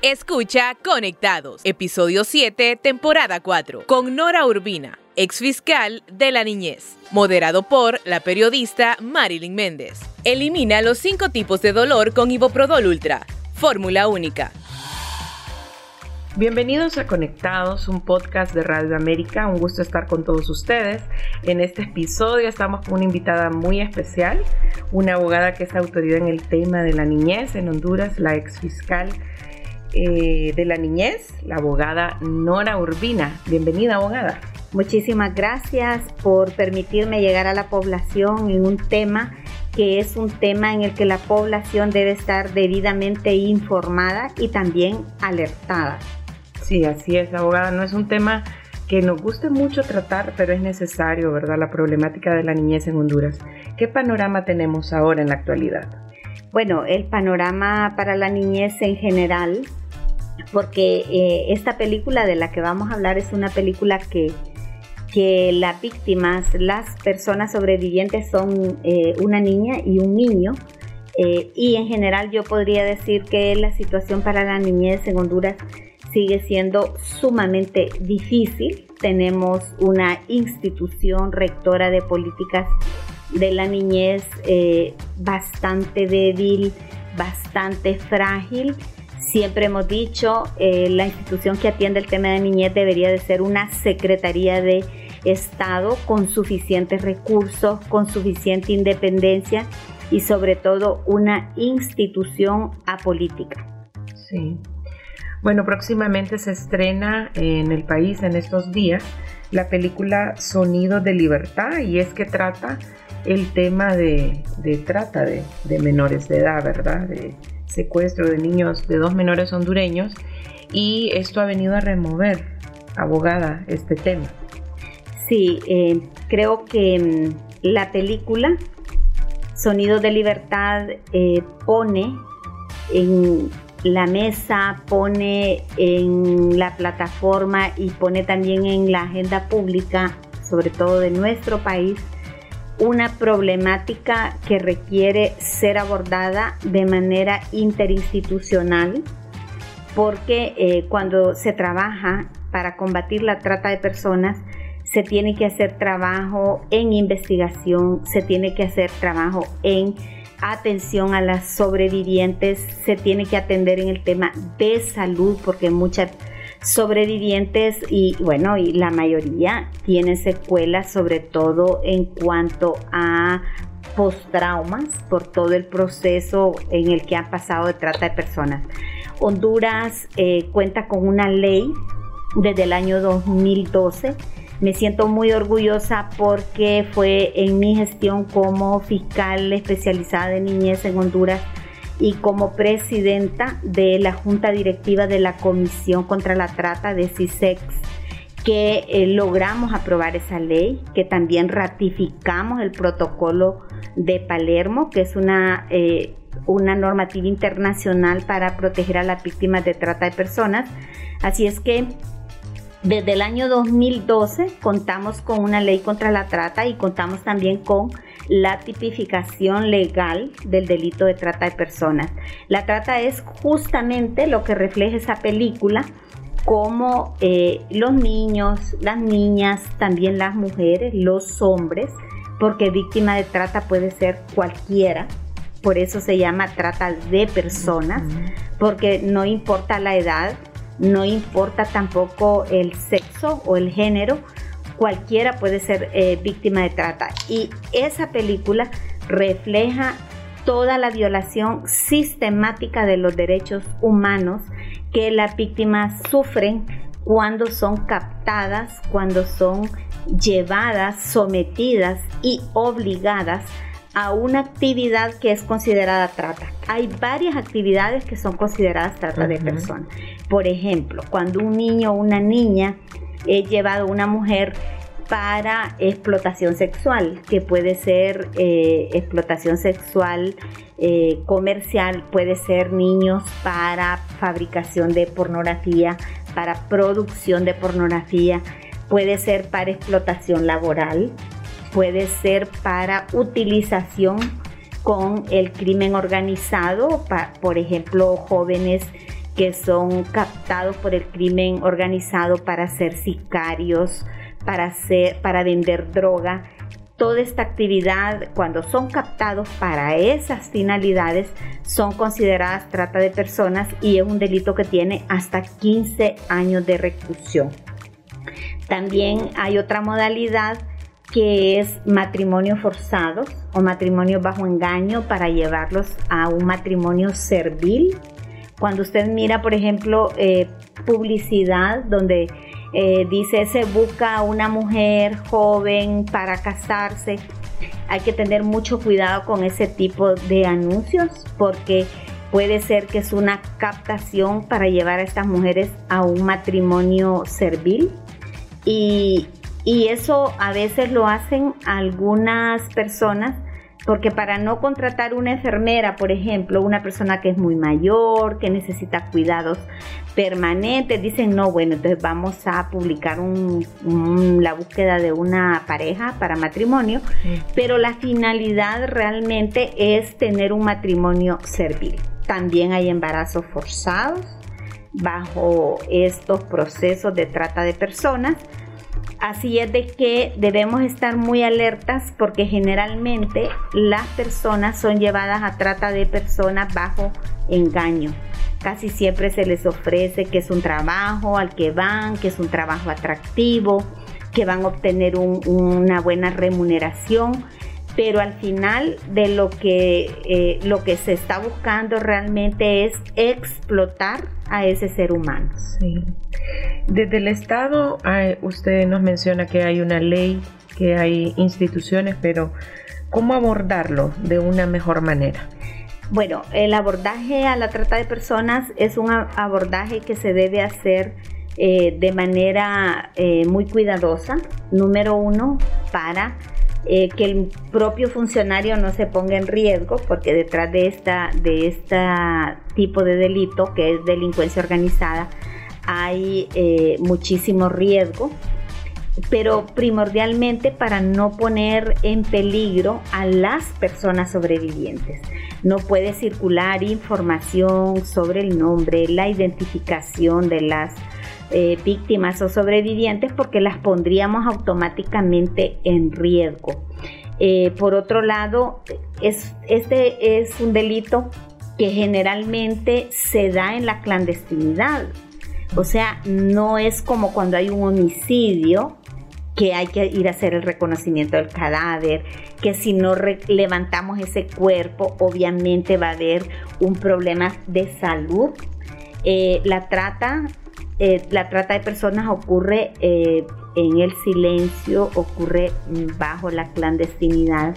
Escucha Conectados, episodio 7, temporada 4, con Nora Urbina, ex fiscal de la niñez, moderado por la periodista Marilyn Méndez. Elimina los cinco tipos de dolor con Iboprodol Ultra, fórmula única. Bienvenidos a Conectados, un podcast de Radio América. Un gusto estar con todos ustedes. En este episodio estamos con una invitada muy especial, una abogada que es autoridad en el tema de la niñez en Honduras, la ex fiscal eh, de la niñez, la abogada Nora Urbina. Bienvenida, abogada. Muchísimas gracias por permitirme llegar a la población en un tema que es un tema en el que la población debe estar debidamente informada y también alertada. Sí, así es, abogada. No es un tema que nos guste mucho tratar, pero es necesario, ¿verdad? La problemática de la niñez en Honduras. ¿Qué panorama tenemos ahora en la actualidad? Bueno, el panorama para la niñez en general, porque eh, esta película de la que vamos a hablar es una película que, que las víctimas, las personas sobrevivientes son eh, una niña y un niño. Eh, y en general yo podría decir que la situación para la niñez en Honduras sigue siendo sumamente difícil. Tenemos una institución rectora de políticas de la niñez bastante débil, bastante frágil. Siempre hemos dicho, eh, la institución que atiende el tema de niñez debería de ser una Secretaría de Estado con suficientes recursos, con suficiente independencia y sobre todo una institución apolítica. Sí. Bueno, próximamente se estrena en el país en estos días la película Sonido de Libertad y es que trata el tema de, trata de, menores de edad, ¿verdad? Secuestro de niños, de dos menores hondureños y esto ha venido a remover, abogada, este tema. Sí, eh, creo que mm, la película Sonido de Libertad eh, pone en la mesa, pone en la plataforma y pone también en la agenda pública, sobre todo de nuestro país, una problemática que requiere ser abordada de manera interinstitucional, porque eh, cuando se trabaja para combatir la trata de personas, se tiene que hacer trabajo en investigación, se tiene que hacer trabajo en atención a las sobrevivientes, se tiene que atender en el tema de salud porque muchas sobrevivientes y bueno, y la mayoría tienen secuelas sobre todo en cuanto a post-traumas por todo el proceso en el que han pasado de trata de personas. Honduras eh, cuenta con una ley desde el año 2012 me siento muy orgullosa porque fue en mi gestión como fiscal especializada de niñez en Honduras y como presidenta de la Junta Directiva de la Comisión contra la Trata de CISEX que eh, logramos aprobar esa ley, que también ratificamos el protocolo de Palermo, que es una, eh, una normativa internacional para proteger a las víctimas de trata de personas. Así es que desde el año 2012 contamos con una ley contra la trata y contamos también con la tipificación legal del delito de trata de personas. La trata es justamente lo que refleja esa película, como eh, los niños, las niñas, también las mujeres, los hombres, porque víctima de trata puede ser cualquiera, por eso se llama trata de personas, porque no importa la edad, no importa tampoco el sexo o el género, cualquiera puede ser eh, víctima de trata. Y esa película refleja toda la violación sistemática de los derechos humanos que las víctimas sufren cuando son captadas, cuando son llevadas, sometidas y obligadas a una actividad que es considerada trata. Hay varias actividades que son consideradas trata de personas. Por ejemplo, cuando un niño o una niña es llevado a una mujer para explotación sexual, que puede ser eh, explotación sexual eh, comercial, puede ser niños para fabricación de pornografía, para producción de pornografía, puede ser para explotación laboral, puede ser para utilización con el crimen organizado, por ejemplo, jóvenes que son captados por el crimen organizado para ser sicarios, para, hacer, para vender droga. Toda esta actividad, cuando son captados para esas finalidades, son consideradas trata de personas y es un delito que tiene hasta 15 años de reclusión. También hay otra modalidad que es matrimonio forzado o matrimonio bajo engaño para llevarlos a un matrimonio servil. Cuando usted mira, por ejemplo, eh, publicidad donde eh, dice se busca una mujer joven para casarse, hay que tener mucho cuidado con ese tipo de anuncios porque puede ser que es una captación para llevar a estas mujeres a un matrimonio servil. Y, y eso a veces lo hacen algunas personas porque para no contratar una enfermera, por ejemplo, una persona que es muy mayor, que necesita cuidados permanentes, dicen, no, bueno, entonces vamos a publicar la búsqueda de una pareja para matrimonio, pero la finalidad realmente es tener un matrimonio servil. También hay embarazos forzados bajo estos procesos de trata de personas Así es de que debemos estar muy alertas porque generalmente las personas son llevadas a trata de personas bajo engaño. Casi siempre se les ofrece que es un trabajo al que van, que es un trabajo atractivo, que van a obtener una buena remuneración, pero al final de lo que, eh, lo que se está buscando realmente es explotar a ese ser humano. Desde el Estado, usted nos menciona que hay una ley, que hay instituciones, pero ¿cómo abordarlo de una mejor manera? Bueno, el abordaje a la trata de personas es un abordaje que se debe hacer eh, de manera eh, muy cuidadosa, número uno, para eh, que el propio funcionario no se ponga en riesgo, porque detrás de esta de este tipo de delito, que es delincuencia organizada, hay eh, muchísimo riesgo, pero primordialmente para no poner en peligro a las personas sobrevivientes. No puede circular información sobre el nombre, la identificación de las eh, víctimas o sobrevivientes porque las pondríamos automáticamente en riesgo. Eh, por otro lado, es, este es un delito que generalmente se da en la clandestinidad. O sea, no es como cuando hay un homicidio que hay que ir a hacer el reconocimiento del cadáver, que si no levantamos ese cuerpo, obviamente va a haber un problema de salud. Eh, la trata eh, la trata de personas ocurre eh, en el silencio, ocurre bajo la clandestinidad.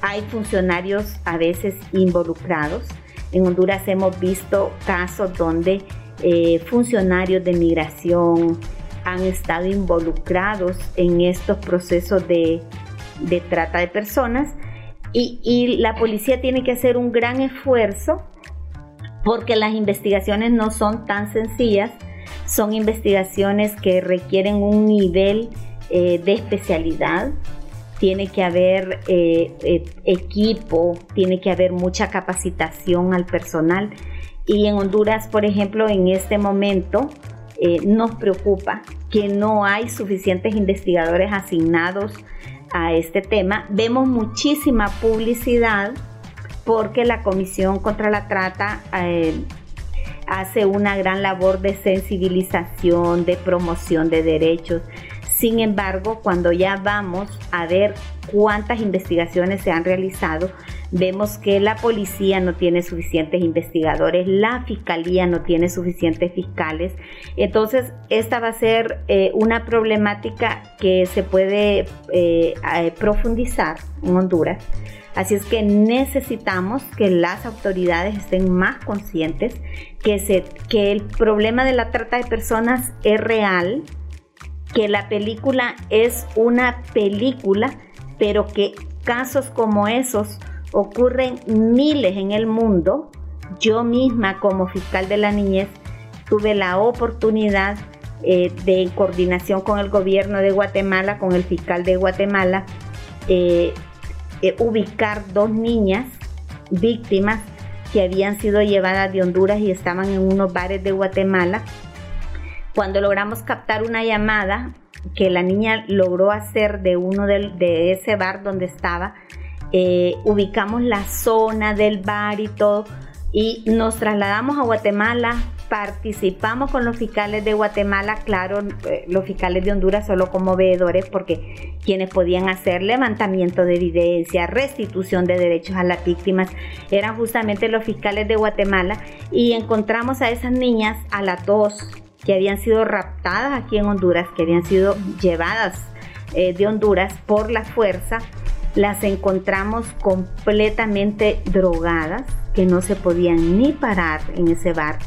Hay funcionarios a veces involucrados. En Honduras hemos visto casos donde eh, funcionarios de migración han estado involucrados en estos procesos de, trata de personas y, y la policía tiene que hacer un gran esfuerzo porque las investigaciones no son tan sencillas son investigaciones que requieren un nivel eh, de especialidad, tiene que haber eh, eh, equipo, tiene que haber mucha capacitación al personal. Y en Honduras, por ejemplo, en este momento nos preocupa que no hay suficientes investigadores asignados a este tema. Vemos muchísima publicidad porque la Comisión contra la Trata hace una gran labor de sensibilización, de promoción de derechos. Sin embargo, cuando ya vamos a ver cuántas investigaciones se han realizado, vemos que la policía no tiene suficientes investigadores, la fiscalía no tiene suficientes fiscales. Entonces, esta va a ser eh, una problemática que se puede eh, profundizar en Honduras Así es que necesitamos que las autoridades estén más conscientes que, el problema de la trata de personas es real, que la película es una película, pero que casos como esos ocurren miles en el mundo. Yo misma como fiscal de la niñez tuve la oportunidad eh, de coordinación con el gobierno de Guatemala, con el fiscal de Guatemala, eh, eh, ubicar dos niñas víctimas que habían sido llevadas de Honduras y estaban en unos bares de Guatemala. Cuando logramos captar una llamada que la niña logró hacer de uno de, ese bar donde estaba, eh, ubicamos la zona del bar y todo, y nos trasladamos a Guatemala, participamos con los fiscales de Guatemala, claro, eh, los fiscales de Honduras solo como veedores porque quienes podían hacer levantamiento de evidencia, restitución de derechos a las víctimas, eran justamente los fiscales de Guatemala y encontramos a esas niñas, a las dos que habían sido raptadas aquí en Honduras, que habían sido llevadas eh, de Honduras por la fuerza, las encontramos completamente drogadas, que no se podían ni parar en ese bar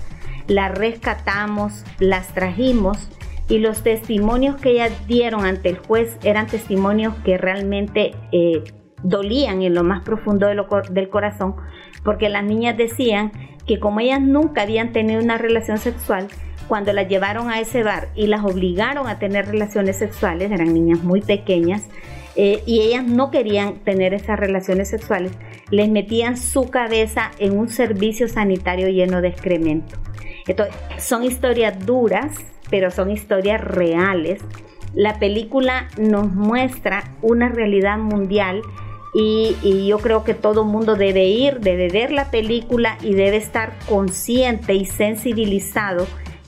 las rescatamos, las trajimos y los testimonios que ellas dieron ante el juez eran testimonios que realmente eh, dolían en lo más profundo del corazón, porque las niñas decían que como ellas nunca habían tenido una relación sexual, cuando las llevaron a ese bar y las obligaron a tener relaciones sexuales, eran niñas muy pequeñas, eh, y ellas no querían tener esas relaciones sexuales, les metían su cabeza en un servicio sanitario lleno de excremento. Entonces, son historias duras, pero son historias reales. La película nos muestra una realidad mundial y, yo creo que todo mundo debe ir, debe ver la película y debe estar consciente y sensibilizado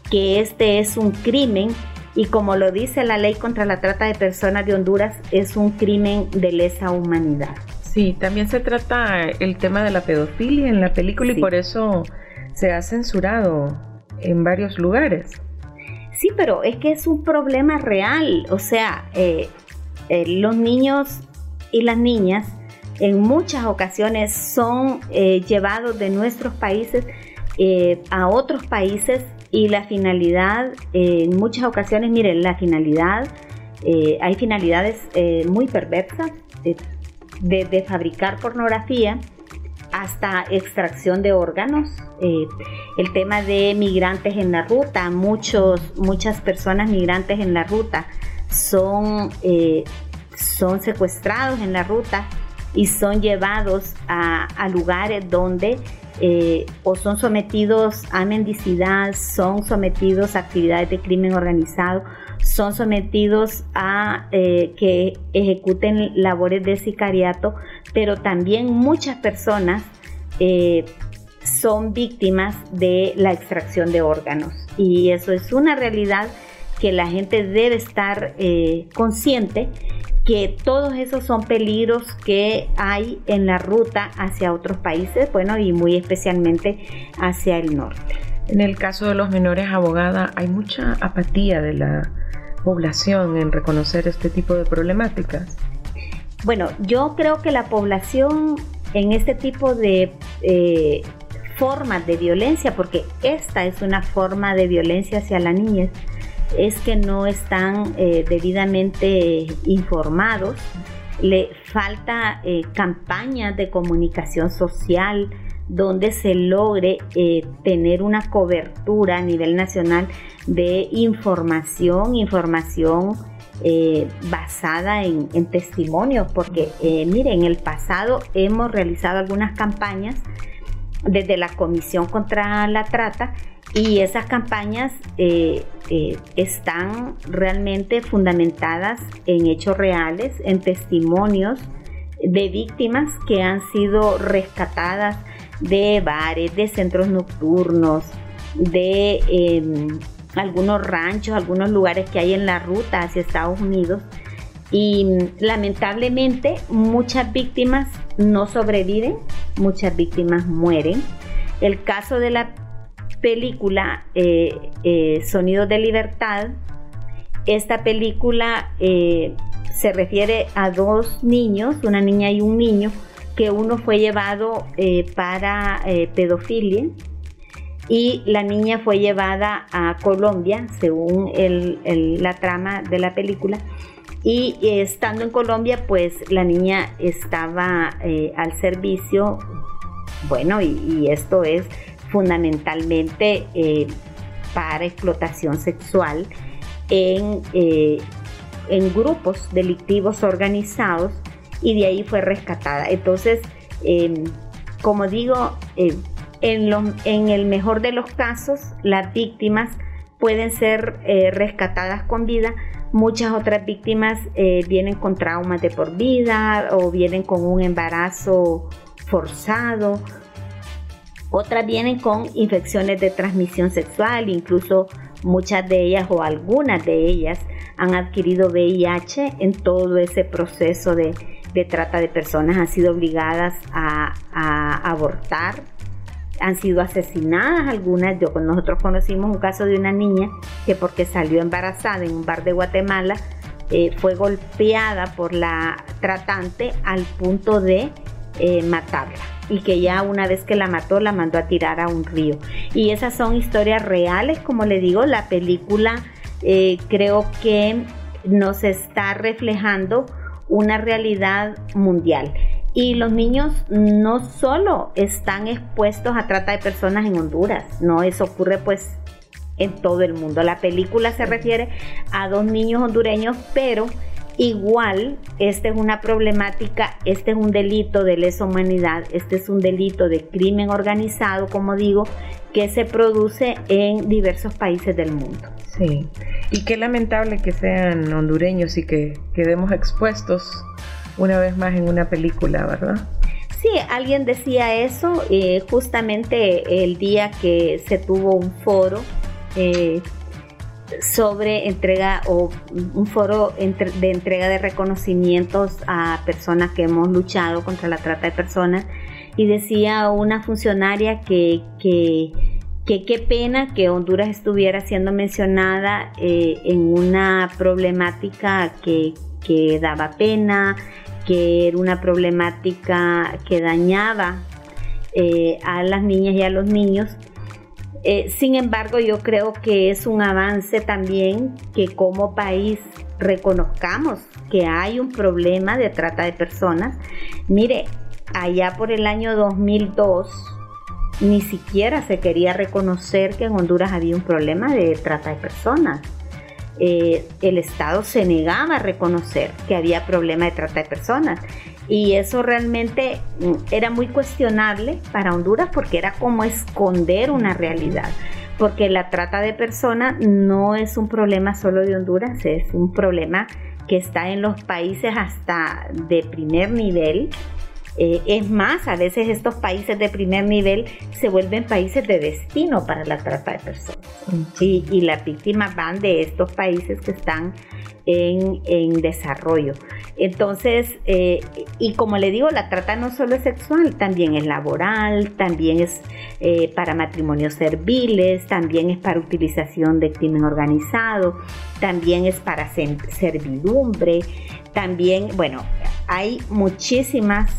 que este es un crimen y como lo dice la ley contra la trata de personas de Honduras, es un crimen de lesa humanidad. Sí, también se trata el tema de la pedofilia en la película y por eso se ha censurado en varios lugares. Sí, pero es que es un problema real. O sea, eh, eh, los niños y las niñas en muchas ocasiones son eh, llevados de nuestros países a otros países y la finalidad, en muchas ocasiones, miren, la finalidad, hay finalidades muy perversas de fabricar pornografía hasta extracción de órganos, eh, el tema de migrantes en la ruta, muchos, muchas personas migrantes en la ruta son, eh, son secuestrados en la ruta y son llevados a, lugares donde eh, o son sometidos a mendicidad, son sometidos a actividades de crimen organizado, son sometidos a que ejecuten labores de sicariato, pero también muchas personas eh, son víctimas de la extracción de órganos. Y eso es una realidad que la gente debe estar eh, consciente que todos esos son peligros que hay en la ruta hacia otros países, bueno, y muy especialmente hacia el norte. En el caso de los menores abogada, hay mucha apatía de la población en reconocer este tipo de problemáticas. Bueno, yo creo que la población en este tipo de eh, formas de violencia, porque esta es una forma de violencia hacia la niñez, es que no están eh, debidamente informados, le falta eh, campañas de comunicación social donde se logre tener una cobertura a nivel nacional de información, información eh, basada en, testimonios, porque eh, mire, en el pasado hemos realizado algunas campañas desde la Comisión contra la Trata y esas campañas eh, están realmente fundamentadas en hechos reales, en testimonios de víctimas que han sido rescatadas de bares, de centros nocturnos, de em, algunos ranchos, algunos lugares que hay en la ruta hacia Estados Unidos. Y lamentablemente muchas víctimas no sobreviven, muchas víctimas mueren. El caso de la película eh, eh, Sonidos de Libertad, esta película eh, se refiere a dos niños, una niña y un niño, que uno fue llevado para pedofilia y la niña fue llevada a Colombia, según la trama de la película. Y estando en Colombia, pues la niña estaba eh, al servicio, bueno, y, esto es fundamentalmente eh, para explotación sexual en, eh, en grupos delictivos organizados y de ahí fue rescatada. Entonces, como digo, En, el mejor de los casos, las víctimas pueden ser eh, rescatadas con vida. Muchas otras víctimas eh, vienen con traumas de por vida o vienen con un embarazo forzado. Otras vienen con infecciones de transmisión sexual, incluso muchas de ellas o algunas de ellas han adquirido VIH en todo ese proceso de, trata de personas, han sido obligadas a, abortar, han sido asesinadas algunas. Yo, nosotros conocimos un caso de una niña que porque salió embarazada en un bar de Guatemala, eh, fue golpeada por la tratante al punto de eh, matarla y que ya una vez que la mató la mandó a tirar a un río. Y esas son historias reales, como le digo, la película eh, creo que nos está reflejando una realidad mundial. Y los niños no solo están expuestos a trata de personas en Honduras, no, eso ocurre pues en todo el mundo. La película se refiere a dos niños hondureños, pero igual esta es una problemática, este es un delito de lesa humanidad, este es un delito de crimen organizado, como digo, que se produce en diversos países del mundo. Sí, y qué lamentable que sean hondureños y que quedemos expuestos una vez más en una película, ¿verdad? Sí, alguien decía eso eh, justamente el día que se tuvo un foro eh, sobre entrega o un foro de entrega de reconocimientos a personas que hemos luchado contra la trata de personas y decía una funcionaria que, que qué pena que Honduras estuviera siendo mencionada eh, en una problemática que, daba pena, que era una problemática que dañaba eh, a las niñas y a los niños. Eh, sin embargo, yo creo que es un avance también que como país reconozcamos que hay un problema de trata de personas. Mire, allá por el año 2002, ni siquiera se quería reconocer que en Honduras había un problema de trata de personas. Eh, el Estado se negaba a reconocer que había problema de trata de personas. Y eso realmente mm, era muy cuestionable para Honduras porque era como esconder una realidad. Porque la trata de personas no es un problema solo de Honduras, es un problema que está en los países hasta de primer nivel eh, es más, a veces estos países de primer nivel se vuelven países de destino para la trata de personas. y las víctimas van de estos países que están en, desarrollo. Entonces, eh, y como le digo, la trata no solo es sexual, también es laboral, también es eh, para matrimonios serviles, también es para utilización de crimen organizado, también es para servidumbre, también, bueno, hay muchísimas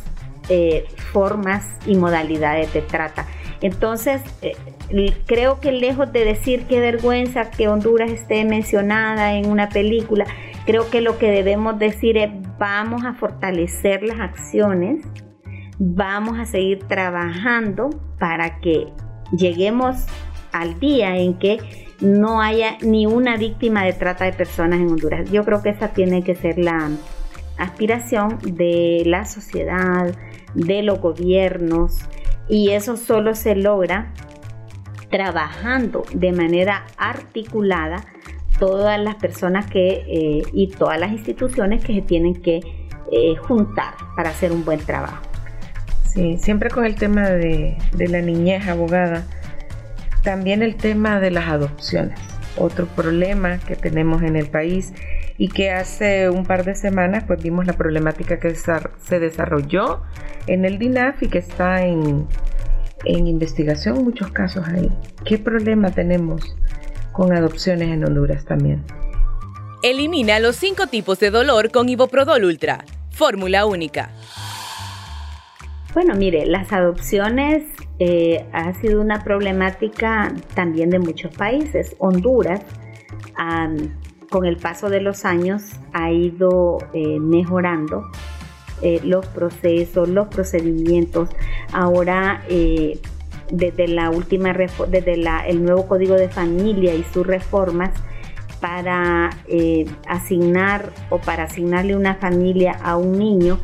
eh, formas y modalidades de trata. Entonces, eh, creo que lejos de decir qué vergüenza que Honduras esté mencionada en una película, creo que lo que debemos decir es vamos a fortalecer las acciones, vamos a seguir trabajando para que lleguemos al día en que no haya ni una víctima de trata de personas en Honduras. Yo creo que esa tiene que ser la aspiración de la sociedad, de los gobiernos y eso solo se logra trabajando de manera articulada todas las personas que eh, y todas las instituciones que se tienen que eh, juntar para hacer un buen trabajo. Sí, siempre con el tema de, de la niñez abogada, también el tema de las adopciones, otro problema que tenemos en el país y que hace un par de semanas pues vimos la problemática que se desarrolló en el DINAF y que está en, en investigación muchos casos ahí. ¿Qué problema tenemos con adopciones en Honduras también? Elimina los cinco tipos de dolor con Iboprodol Ultra. Fórmula única. Bueno, mire, las adopciones eh, ha sido una problemática también de muchos países. Honduras con el paso de los años ha ido eh, mejorando eh, los procesos, los procedimientos. Ahora, eh, desde la última desde el nuevo código de familia y sus reformas, para asignar o para asignarle una familia a un niño,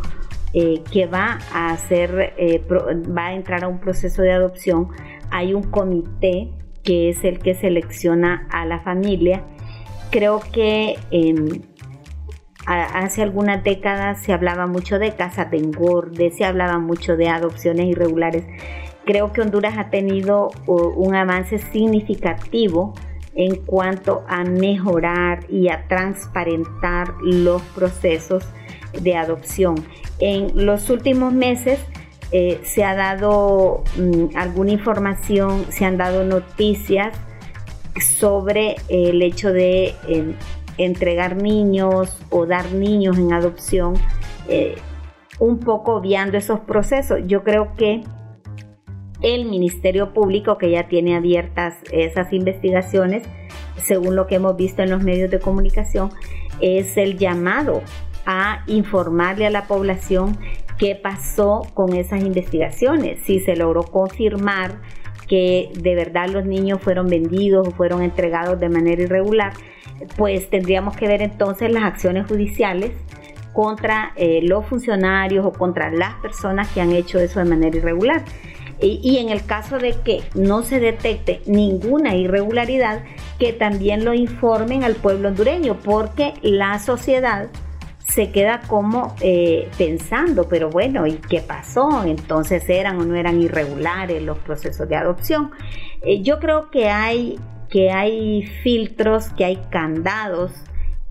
que va a hacer, va a entrar a un proceso de adopción, hay un comité que es el que selecciona a la familia. Creo que em, hace algunas décadas se hablaba mucho de casas de engorde, se hablaba mucho de adopciones irregulares. Creo que Honduras ha tenido un avance significativo en cuanto a mejorar y a transparentar los procesos de adopción. En los últimos meses eh, se ha dado mm, alguna información, se han dado noticias sobre el hecho de em, entregar niños o dar niños en adopción, eh, un poco obviando esos procesos. Yo creo que el Ministerio Público, que ya tiene abiertas esas investigaciones, según lo que hemos visto en los medios de comunicación, es el llamado a informarle a la población qué pasó con esas investigaciones, si se logró confirmar que de verdad los niños fueron vendidos o fueron entregados de manera irregular, pues tendríamos que ver entonces las acciones judiciales contra eh, los funcionarios o contra las personas que han hecho eso de manera irregular. y, en el caso de que no se detecte ninguna irregularidad, que también lo informen al pueblo hondureño, porque la sociedad se queda como eh, pensando, pero bueno, ¿y qué pasó? Entonces eran o no eran irregulares los procesos de adopción. Eh, yo creo que hay, que hay filtros, que hay candados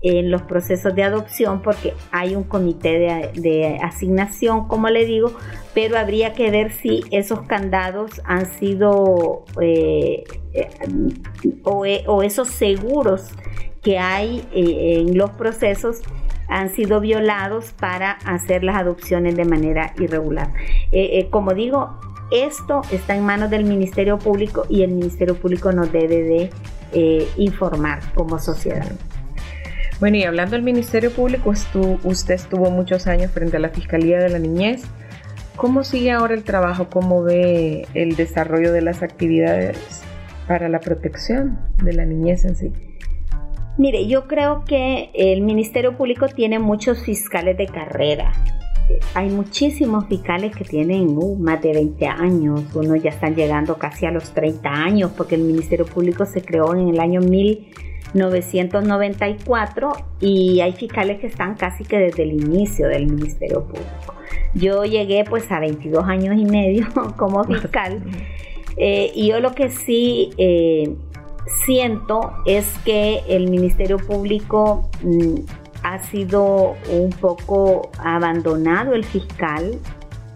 en los procesos de adopción porque hay un comité de, asignación, como le digo, pero habría que ver si esos candados han sido eh, o, o, esos seguros que hay en los procesos han sido violados para hacer las adopciones de manera irregular. Eh, eh, como digo, esto está en manos del Ministerio Público y el Ministerio Público nos debe de eh, informar como sociedad. Bueno, y hablando del Ministerio Público, usted estuvo muchos años frente a la Fiscalía de la Niñez. ¿Cómo sigue ahora el trabajo? ¿Cómo ve el desarrollo de las actividades para la protección de la niñez en sí? Mire, yo creo que el Ministerio Público tiene muchos fiscales de carrera. Hay muchísimos fiscales que tienen uh, más de 20 años, unos ya están llegando casi a los 30 años, porque el Ministerio Público se creó en el año 1994 y hay fiscales que están casi que desde el inicio del Ministerio Público. Yo llegué pues a 22 años y medio como fiscal eh, y yo lo que sí... Eh, siento es que el Ministerio Público mm, ha sido un poco abandonado el fiscal.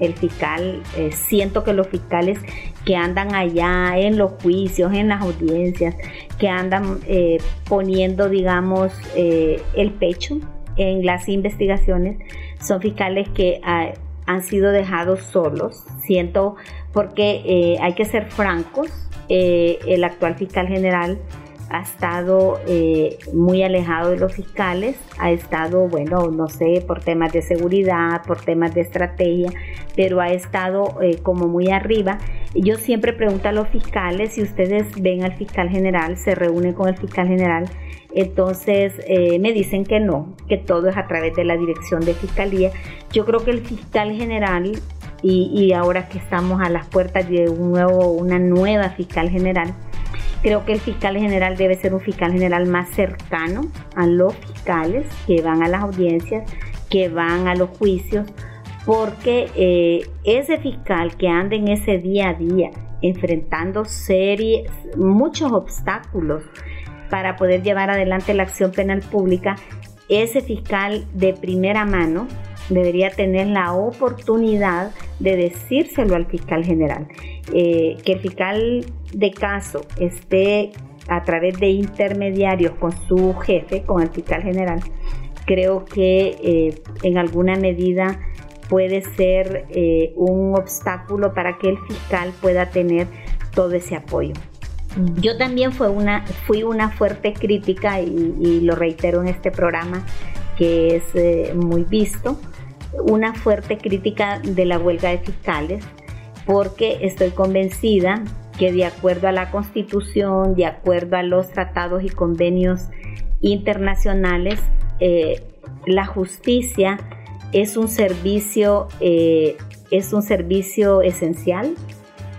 El fiscal, eh, siento que los fiscales que andan allá en los juicios, en las audiencias, que andan eh, poniendo, digamos, eh, el pecho en las investigaciones, son fiscales que ah, han sido dejados solos. Siento porque hay que ser francos, eh, el actual fiscal general ha estado eh, muy alejado de los fiscales, ha estado, bueno, no sé, por temas de seguridad, por temas de estrategia, pero ha estado eh, como muy arriba. Yo siempre pregunto a los fiscales, si ustedes ven al fiscal general, se reúnen con el fiscal general, entonces me dicen que no, que todo es a través de la dirección de fiscalía. Yo creo que el fiscal general y, ahora que estamos a las puertas de un nuevo, una nueva fiscal general, creo que el fiscal general debe ser un fiscal general más cercano a los fiscales que van a las audiencias, que van a los juicios, porque eh, ese fiscal que anda en ese día a día enfrentando series, muchos obstáculos para poder llevar adelante la acción penal pública, ese fiscal de primera mano debería tener la oportunidad de decírselo al fiscal general. Eh, que el fiscal de caso esté a través de intermediarios con su jefe, con el fiscal general, creo que eh, en alguna medida puede ser eh, un obstáculo para que el fiscal pueda tener todo ese apoyo. Mm. Yo también fue una, fui una fuerte crítica y, y, lo reitero en este programa que es muy visto una fuerte crítica de la huelga de fiscales porque estoy convencida que de acuerdo a la Constitución, de acuerdo a los tratados y convenios internacionales, eh, la justicia es un servicio, eh, es un servicio esencial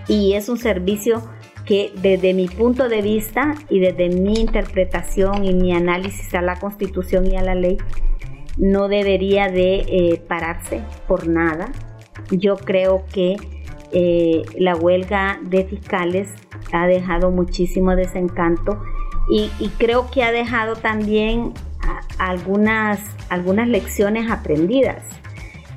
y es un servicio que desde mi punto de vista y desde mi interpretación y mi análisis a la constitución y a la ley, no debería de eh, pararse por nada. Yo creo que eh, la huelga de fiscales ha dejado muchísimo desencanto y, creo que ha dejado también algunas, algunas lecciones aprendidas.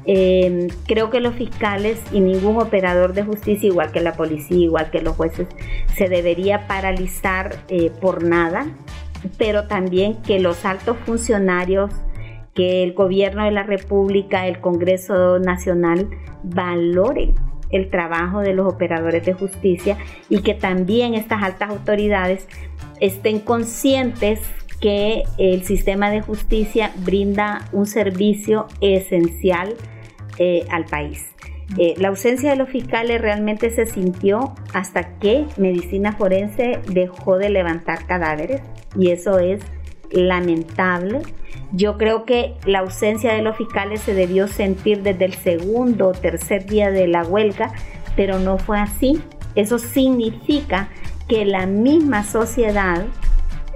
Em, creo que los fiscales y ningún operador de justicia, igual que la policía, igual que los jueces, se debería paralizar eh, por nada, pero también que los altos funcionarios, que el gobierno de la República, el Congreso Nacional valoren el trabajo de los operadores de justicia y que también estas altas autoridades estén conscientes que el sistema de justicia brinda un servicio esencial eh, al país. Eh, la ausencia de los fiscales realmente se sintió hasta que medicina forense dejó de levantar cadáveres y eso es lamentable. Yo creo que la ausencia de los fiscales se debió sentir desde el segundo o tercer día de la huelga, pero no fue así. Eso significa que la misma sociedad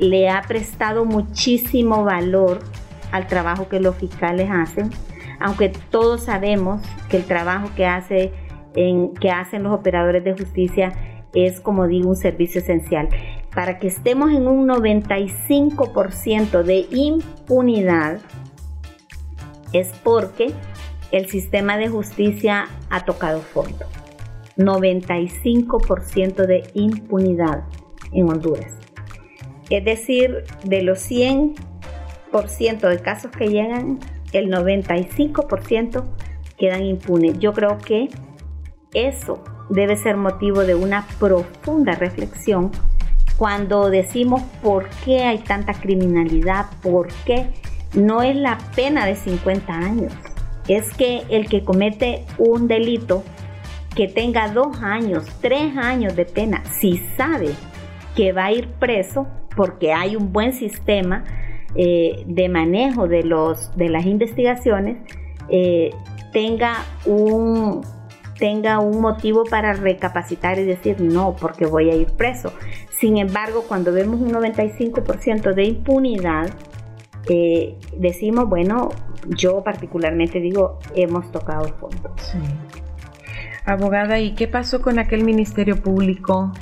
le ha prestado muchísimo valor al trabajo que los fiscales hacen aunque todos sabemos que el trabajo que, hace en, que hacen los operadores de justicia es, como digo, un servicio esencial. Para que estemos en un 95% de impunidad, es porque el sistema de justicia ha tocado fondo. 95% de impunidad en Honduras. Es decir, de los 100% de casos que llegan, el 95% quedan impunes. Yo creo que eso debe ser motivo de una profunda reflexión cuando decimos por qué hay tanta criminalidad, por qué no es la pena de 50 años. Es que el que comete un delito que tenga dos años, tres años de pena, si sabe que va a ir preso porque hay un buen sistema, eh, de manejo de, los, de las investigaciones eh, tenga, un, tenga un motivo para recapacitar y decir no, porque voy a ir preso. Sin embargo, cuando vemos un 95% de impunidad, eh, decimos, bueno, yo particularmente digo, hemos tocado fondo. Abogada, ¿y qué pasó con aquel Ministerio Público?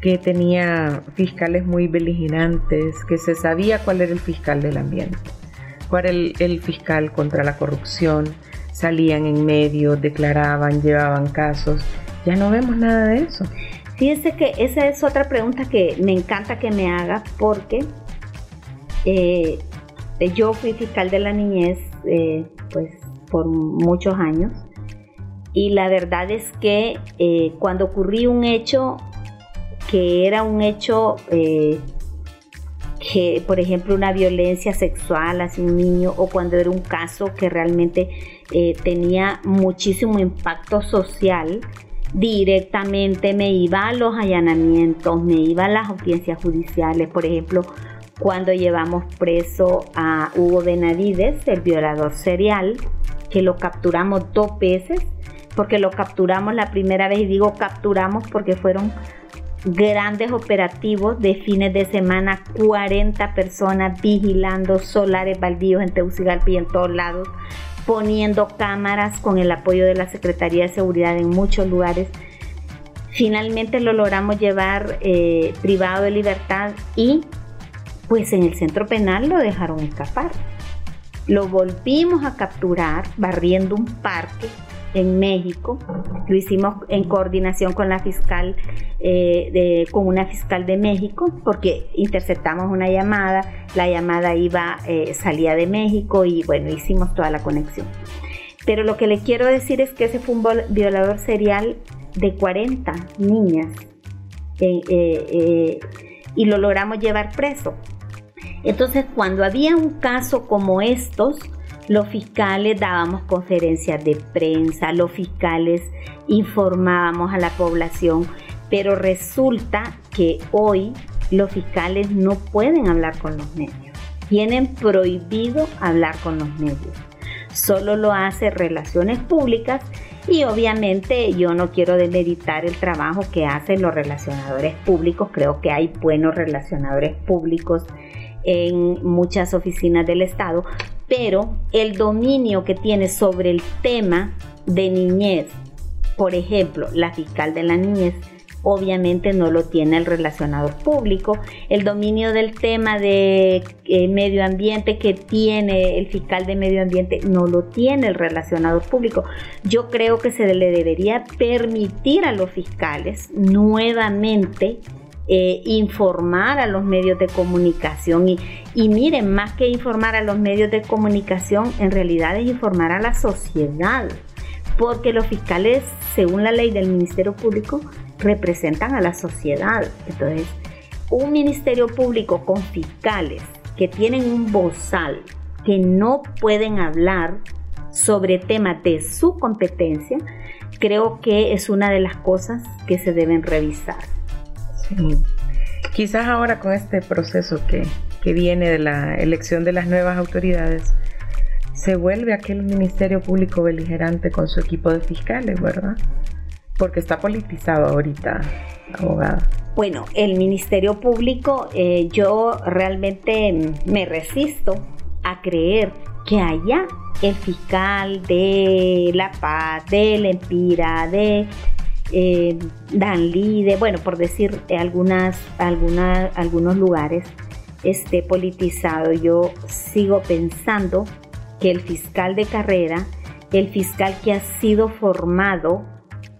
que tenía fiscales muy beligerantes, que se sabía cuál era el fiscal del ambiente, cuál era el, fiscal contra la corrupción, salían en medio, declaraban, llevaban casos. Ya no vemos nada de eso. Fíjese que esa es otra pregunta que me encanta que me haga porque eh, yo fui fiscal de la niñez eh, pues por muchos años. Y la verdad es que eh, cuando ocurrió un hecho que era un hecho que, por ejemplo, una violencia sexual hacia un niño o cuando era un caso que realmente tenía muchísimo impacto social, directamente me iba a los allanamientos, me iba a las audiencias judiciales, por ejemplo, cuando llevamos preso a Hugo Benavides, el violador serial, que lo capturamos dos veces, porque lo capturamos la primera vez y digo capturamos porque fueron grandes operativos de fines de semana, 40 personas vigilando solares baldíos en Tegucigalpa y en todos lados, poniendo cámaras con el apoyo de la Secretaría de Seguridad en muchos lugares. Finalmente lo logramos llevar eh, privado de libertad y pues en el centro penal lo dejaron escapar. Lo volvimos a capturar barriendo un parque en México. Lo hicimos en coordinación con la fiscal, eh, con una fiscal de México, porque interceptamos una llamada, la llamada iba, eh, salía de México y bueno, hicimos toda la conexión. Pero lo que le quiero decir es que ese fue un violador serial de 40 niñas eh, y lo logramos llevar preso. Entonces, cuando había un caso como estos, los fiscales dábamos conferencias de prensa, los fiscales informábamos a la población, pero resulta que hoy los fiscales no pueden hablar con los medios. Tienen prohibido hablar con los medios. solo lo hace relaciones públicas y obviamente yo no quiero demeritar el trabajo que hacen los relacionadores públicos, creo que hay buenos relacionadores públicos en muchas oficinas del Estado, pero el dominio que tiene sobre el tema de niñez, por ejemplo, la fiscal de la niñez, obviamente no lo tiene el relacionador público. El dominio del tema de eh, medio ambiente que tiene el fiscal de medio ambiente no lo tiene el relacionador público. Yo creo que se le debería permitir a los fiscales nuevamente eh, informar a los medios de comunicación y, y miren, más que informar a los medios de comunicación, en realidad es informar a la sociedad porque los fiscales, según la ley del Ministerio Público, representan a la sociedad. Entonces, un ministerio público con fiscales que tienen un bozal, que no pueden hablar sobre temas de su competencia, creo que es una de las cosas que se deben revisar. Sí. Quizás ahora con este proceso que, que viene de la elección de las nuevas autoridades, se vuelve aquel ministerio público beligerante con su equipo de fiscales, ¿verdad? Porque está politizado ahorita, abogada. Bueno, el Ministerio Público, eh, yo realmente me resisto a creer que haya el fiscal de La Paz, de La Empira, de eh, Danlí, de, bueno, por decir algunas, algunas, algunos lugares, esté politizado. Yo sigo pensando que el fiscal de carrera, el fiscal que ha sido formado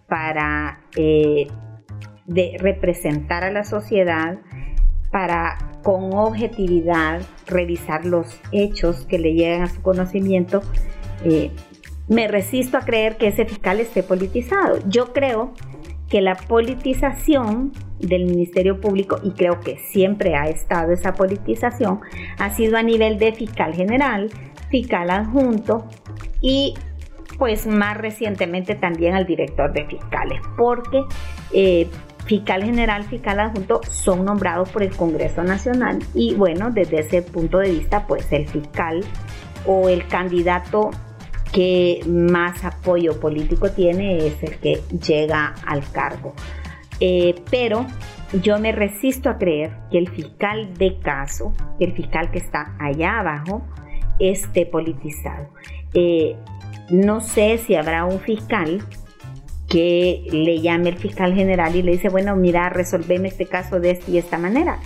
para eh, representar a la sociedad, para con objetividad revisar los hechos que le llegan a su conocimiento, eh, me resisto a creer que ese fiscal esté politizado. Yo creo que la politización del Ministerio Público, y creo que siempre ha estado esa politización, ha sido a nivel de fiscal general, fiscal adjunto y pues más recientemente también al director de fiscales, porque eh, fiscal general, fiscal adjunto son nombrados por el Congreso Nacional y bueno, desde ese punto de vista, pues el fiscal o el candidato que más apoyo político tiene es el que llega al cargo. Eh, pero yo me resisto a creer que el fiscal de caso, el fiscal que está allá abajo, esté politizado. Eh, no sé si habrá un fiscal que le llame el fiscal general y le dice, bueno, mira, resolveme este caso de esta y esta manera.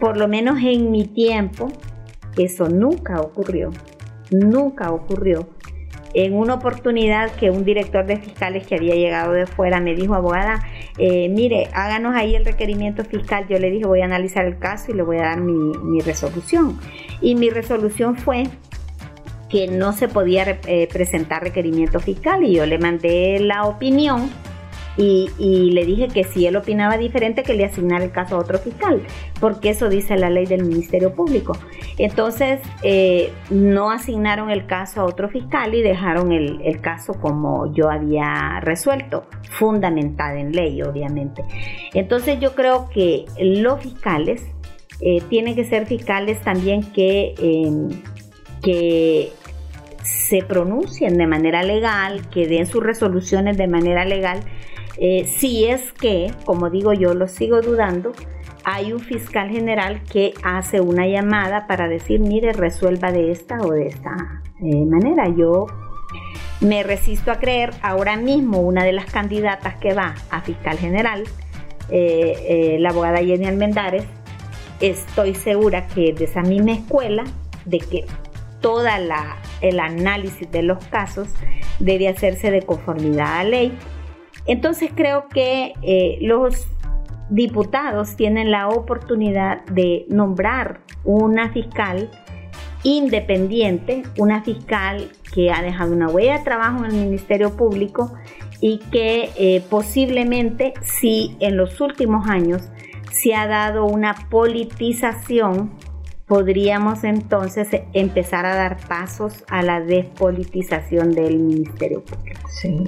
Por lo menos en mi tiempo, eso nunca ocurrió. Nunca ocurrió. En una oportunidad que un director de fiscales que había llegado de fuera me dijo, abogada, eh, mire, háganos ahí el requerimiento fiscal. Yo le dije, voy a analizar el caso y le voy a dar mi, resolución. Y mi resolución fue que no se podía eh, presentar requerimiento fiscal y yo le mandé la opinión y, le dije que si él opinaba diferente que le asignara el caso a otro fiscal, porque eso dice la ley del Ministerio Público. Entonces eh, no asignaron el caso a otro fiscal y dejaron el, caso como yo había resuelto, fundamentada en ley obviamente. Entonces yo creo que los fiscales eh, tienen que ser fiscales también que que se pronuncien de manera legal, que den sus resoluciones de manera legal, eh, si es que, como digo yo, lo sigo dudando, hay un fiscal general que hace una llamada para decir, mire, resuelva de esta o de esta eh, manera. Yo me resisto a creer, ahora mismo una de las candidatas que va a fiscal general, eh, la abogada Jenny Almendares, estoy segura que de esa misma escuela, de que toda la el análisis de los casos debe hacerse de conformidad a la ley. Entonces creo que eh, los diputados tienen la oportunidad de nombrar una fiscal independiente, una fiscal que ha dejado una huella de trabajo en el Ministerio Público y que eh, posiblemente si en los últimos años se ha dado una politización podríamos entonces empezar a dar pasos a la despolitización del Ministerio Público. Sí,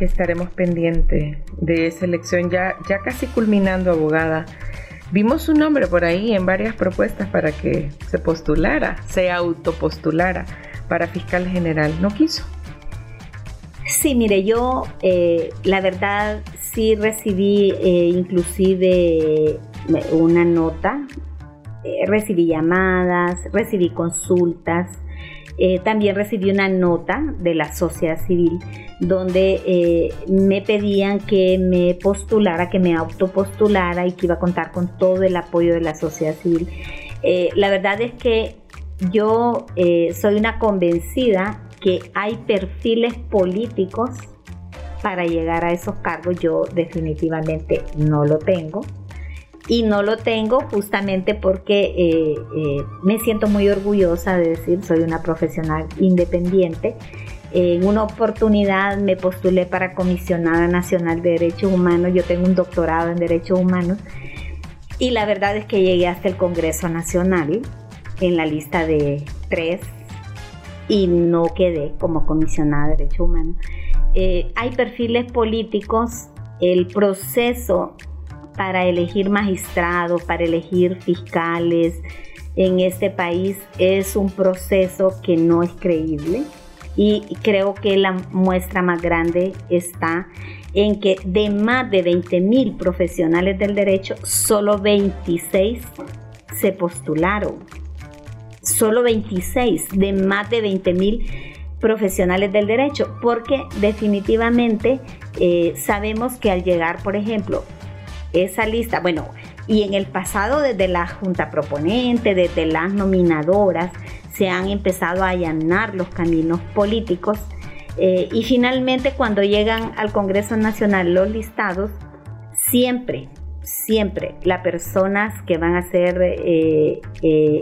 estaremos pendientes de esa elección ya, ya casi culminando, abogada. Vimos su nombre por ahí en varias propuestas para que se postulara, se autopostulara para fiscal general. No quiso. Sí, mire, yo eh, la verdad sí recibí eh, inclusive una nota, eh, recibí llamadas, recibí consultas, también recibí una nota de la sociedad civil donde me pedían que me postulara, que me autopostulara y que iba a contar con todo el apoyo de la sociedad civil. la verdad es que yo soy una convencida que hay perfiles políticos para llegar a esos cargos. Yo definitivamente no lo tengo. Y no lo tengo justamente porque eh, eh, me siento muy orgullosa de decir soy una profesional independiente. En una oportunidad me postulé para comisionada nacional de derechos humanos. Yo tengo un doctorado en derechos humanos. Y la verdad es que llegué hasta el Congreso Nacional en la lista de tres y no quedé como comisionada de derechos humanos. Eh, hay perfiles políticos, el proceso para elegir magistrados, para elegir fiscales en este país es un proceso que no es creíble y creo que la muestra más grande está en que de más de 20 mil profesionales del derecho, solo 26 se postularon. Solo 26 de más de 20 mil profesionales del derecho, porque definitivamente eh, sabemos que al llegar, por ejemplo, esa lista, bueno, y en el pasado desde la Junta Proponente, desde las nominadoras, se han empezado a allanar los caminos políticos eh, y finalmente cuando llegan al Congreso Nacional los listados, siempre, siempre las personas que van a ser eh,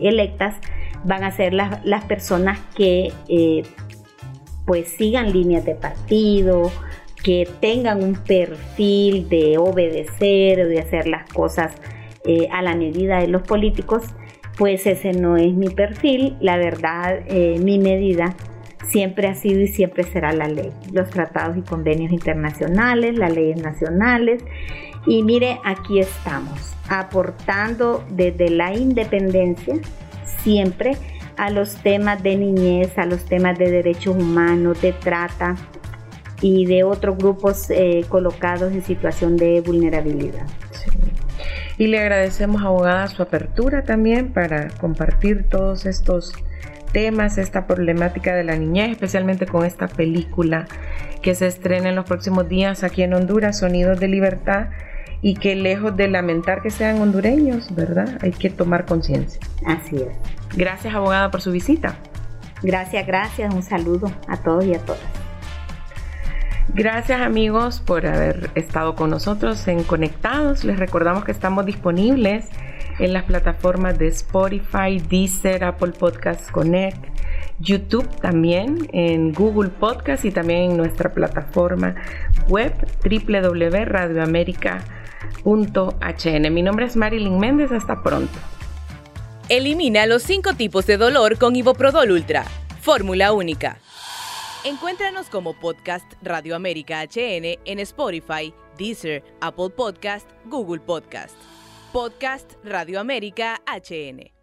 electas van a ser las, personas que eh, pues sigan líneas de partido, que tengan un perfil de obedecer, de hacer las cosas eh, a la medida de los políticos, pues ese no es mi perfil. La verdad, eh, mi medida siempre ha sido y siempre será la ley, los tratados y convenios internacionales, las leyes nacionales. Y mire, aquí estamos, aportando desde la independencia siempre a los temas de niñez, a los temas de derechos humanos, de trata y de otros grupos eh, colocados en situación de vulnerabilidad. Y le agradecemos, abogada, su apertura también para compartir todos estos temas, esta problemática de la niñez, especialmente con esta película que se estrena en los próximos días aquí en Honduras, Sonidos de Libertad, y que lejos de lamentar que sean hondureños, ¿verdad? Hay que tomar conciencia. Así es. Gracias, abogada, por su visita. Gracias, gracias. Un saludo a todos y a todas. Gracias amigos por haber estado con nosotros en Conectados. Les recordamos que estamos disponibles en las plataformas de Spotify, Deezer, Apple Podcasts Connect, YouTube también, en Google Podcast y también en nuestra plataforma web www.radioamerica.hn. Mi nombre es Marilyn Méndez, hasta pronto. Elimina los cinco tipos de dolor con Iboprodol Ultra. Fórmula única. Encuéntranos como podcast Radio América HN en Spotify, Deezer, Apple Podcast, Google Podcast. Podcast Radio América HN.